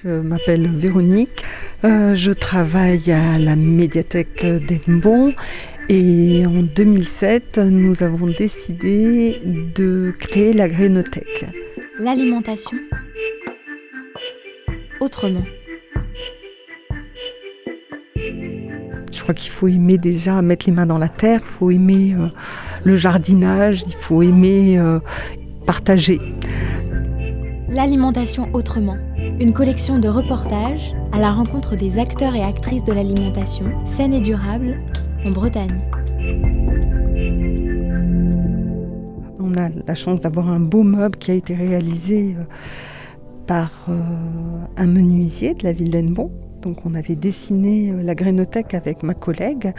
Je m'appelle Véronique, euh, je travaille à la médiathèque d'Embon et en 2007, nous avons décidé de créer la Grénothèque. L'alimentation autrement. Je crois qu'il faut aimer déjà mettre les mains dans la terre, il faut aimer euh, le jardinage, il faut aimer euh, partager. L'alimentation autrement. Une collection de reportages à la rencontre des acteurs et actrices de l'alimentation saine et durable en Bretagne. On a la chance d'avoir un beau meuble qui a été réalisé euh, par un menuisier de la ville d'Enbon donc on avait dessiné euh, la grénothèque avec ma collègue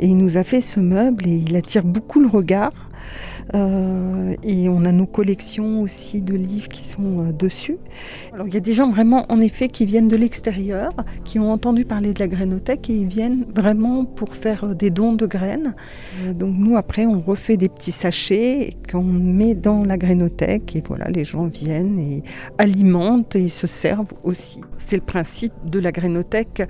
et il nous a fait ce meuble et il attire beaucoup le regard. Euh, et on a nos collections aussi de livres qui sont euh, dessus. Alors il y a des gens vraiment, en effet, qui viennent de l'extérieur, qui ont entendu parler de la grainothèque et ils viennent vraiment pour faire euh, des dons de graines. donc nous, après, on refait des petits sachets qu'on met dans la grainothèque et voilà, les gens viennent et alimentent et se servent aussi. C'est le principe de la grainothèque,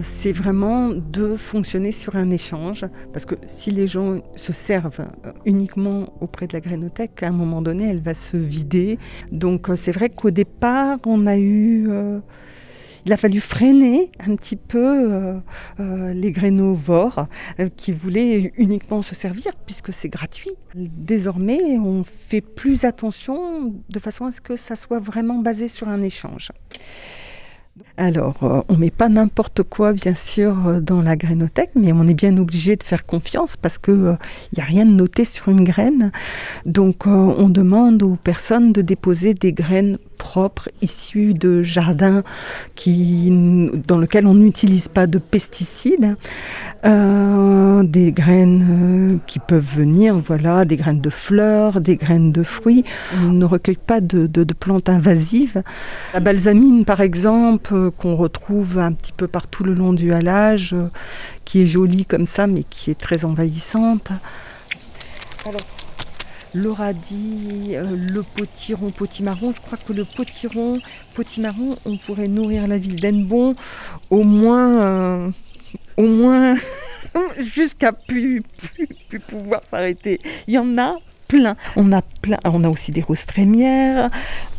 c'est vraiment de fonctionner sur un échange parce que si les gens se servent uniquement auprès de la grénothèque, à un moment donné, elle va se vider. Donc euh, c'est vrai qu'au départ, on a eu... Euh, il a fallu freiner un petit peu euh, les grénovores qui voulaient uniquement se servir puisque c'est gratuit. Désormais, on fait plus attention de façon à ce que ça soit vraiment basé sur un échange. Alors, euh, on met pas n'importe quoi, bien sûr, euh, dans la grainothèque, mais on est bien obligé de faire confiance parce qu'il n'y euh, a rien de noté sur une graine. Donc, on demande aux personnes de déposer des graines propres, issus de jardins qui, dans lesquels on n'utilise pas de pesticides, euh, des graines euh, qui peuvent venir, voilà, des graines de fleurs, des graines de fruits. On ne recueille pas de, plantes invasives. La balsamine, par exemple, euh, qu'on retrouve un petit peu partout le long du halage, qui est jolie comme ça, mais qui est très envahissante. Alors, le radis, euh, le potiron, potimarron. Je crois que le potiron, potimarron, on pourrait nourrir la ville d'Enbon au moins, euh, au moins jusqu'à plus, plus, pouvoir s'arrêter. Il y en a plein. On a plein. On a aussi des roses trémières,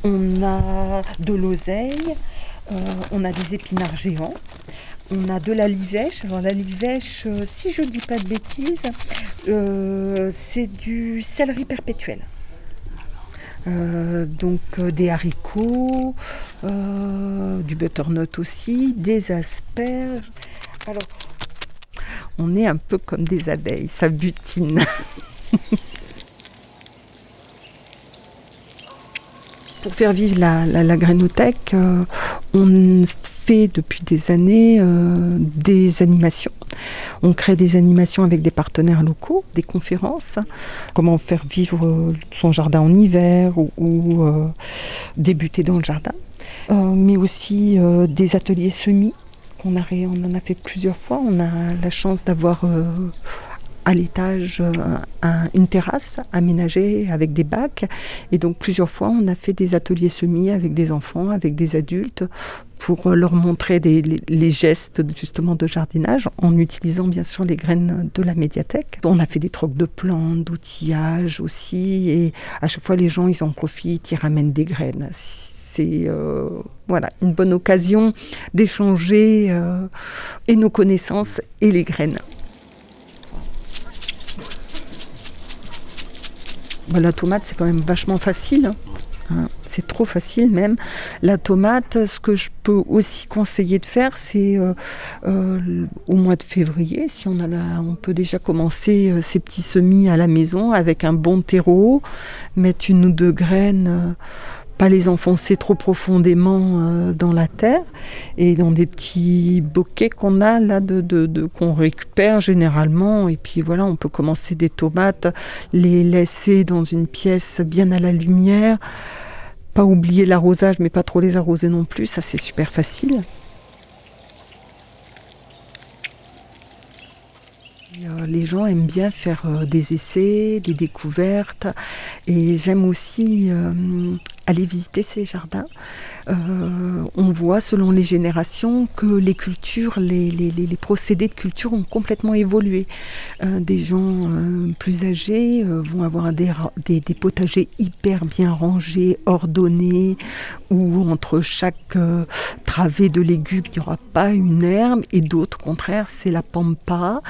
on a de l'oseille, euh, on a des épinards géants on a de la livèche. Alors la livèche, euh, si je ne dis pas de bêtises, euh, c'est du céleri perpétuel. Euh, donc des haricots, du butternut aussi, des asperges. Alors, on est un peu comme des abeilles, ça butine. Pour faire vivre la, la, grainothèque, on fait depuis des années euh, des animations. On crée des animations avec des partenaires locaux, des conférences, comment faire vivre euh, son jardin en hiver ou, euh, débuter dans le jardin, mais aussi des ateliers semis. On, a, on en a fait plusieurs fois. On a la chance d'avoir à l'étage une terrasse aménagée avec des bacs. Et donc plusieurs fois, on a fait des ateliers semis avec des enfants, avec des adultes, pour leur montrer les, gestes justement de jardinage en utilisant bien sûr les graines de la médiathèque. On a fait des trocs de plantes, d'outillage aussi, et à chaque fois les gens ils en profitent, ils ramènent des graines. C'est euh, voilà une bonne occasion d'échanger euh, et nos connaissances et les graines. La tomate c'est quand même vachement facile. Hein. Hein, c'est trop facile même. La tomate, ce que je peux aussi conseiller de faire, c'est euh, euh, au mois de février, si on a on peut déjà commencer euh, ces petits semis à la maison avec un bon terreau, mettre une ou deux graines les enfoncer trop profondément dans la terre. Et dans des petits bouquets qu'on a là de, de qu'on récupère généralement. Et puis voilà on peut commencer des tomates les laisser dans une pièce bien à la lumière. Pas oublier l'arrosage, mais pas trop les arroser non plus, ça c'est super facile. Euh, les gens aiment bien faire euh, des essais, des découvertes, et j'aime aussi euh, aller visiter ces jardins euh, on voit selon les générations que les cultures, les, procédés de culture ont complètement évolué. Euh, des gens euh, plus âgés vont avoir des, potagers hyper bien rangés, ordonnés, où entre chaque travée de légumes, il n'y aura pas une herbe, et d'autres, au contraire, c'est la pampa.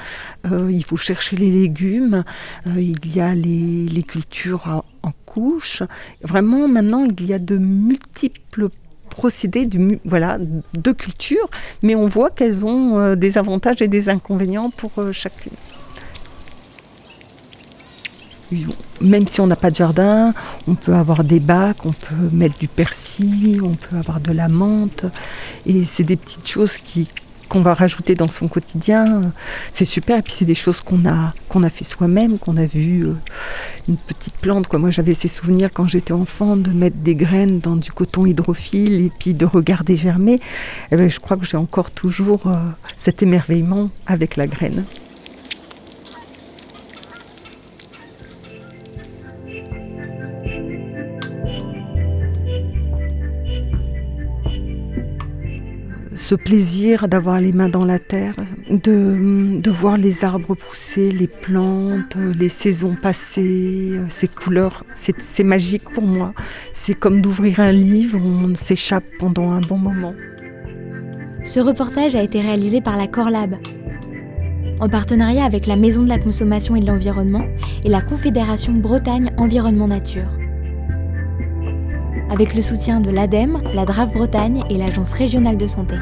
il faut chercher les légumes. il y a les, cultures en couches. Vraiment, maintenant, il y a de multiples procédés de, voilà, de culture, mais on voit qu'elles ont euh, des avantages et des inconvénients pour euh, chacune. Même si on n'a pas de jardin, on peut avoir des bacs, on peut mettre du persil, on peut avoir de la menthe. Et c'est des petites choses qu'on va rajouter dans son quotidien, c'est super. Et puis c'est des choses qu'on a, qu'on a fait soi-même, qu'on a vu euh, une petite plante. Moi j'avais ces souvenirs quand j'étais enfant de mettre des graines dans du coton hydrophile et puis de regarder germer. Et eh ben, je crois que j'ai encore toujours euh, cet émerveillement avec la graine. Ce plaisir d'avoir les mains dans la terre, de, voir les arbres pousser, les plantes, les saisons passer, ces couleurs, c'est magique pour moi. C'est comme d'ouvrir un livre, on s'échappe pendant un bon moment. Ce reportage a été réalisé par la Corlab, en partenariat avec la Maison de la Consommation et de l'Environnement et la Confédération Bretagne Environnement Nature avec le soutien de l'ADEME, la DRAF Bretagne et l'Agence régionale de santé.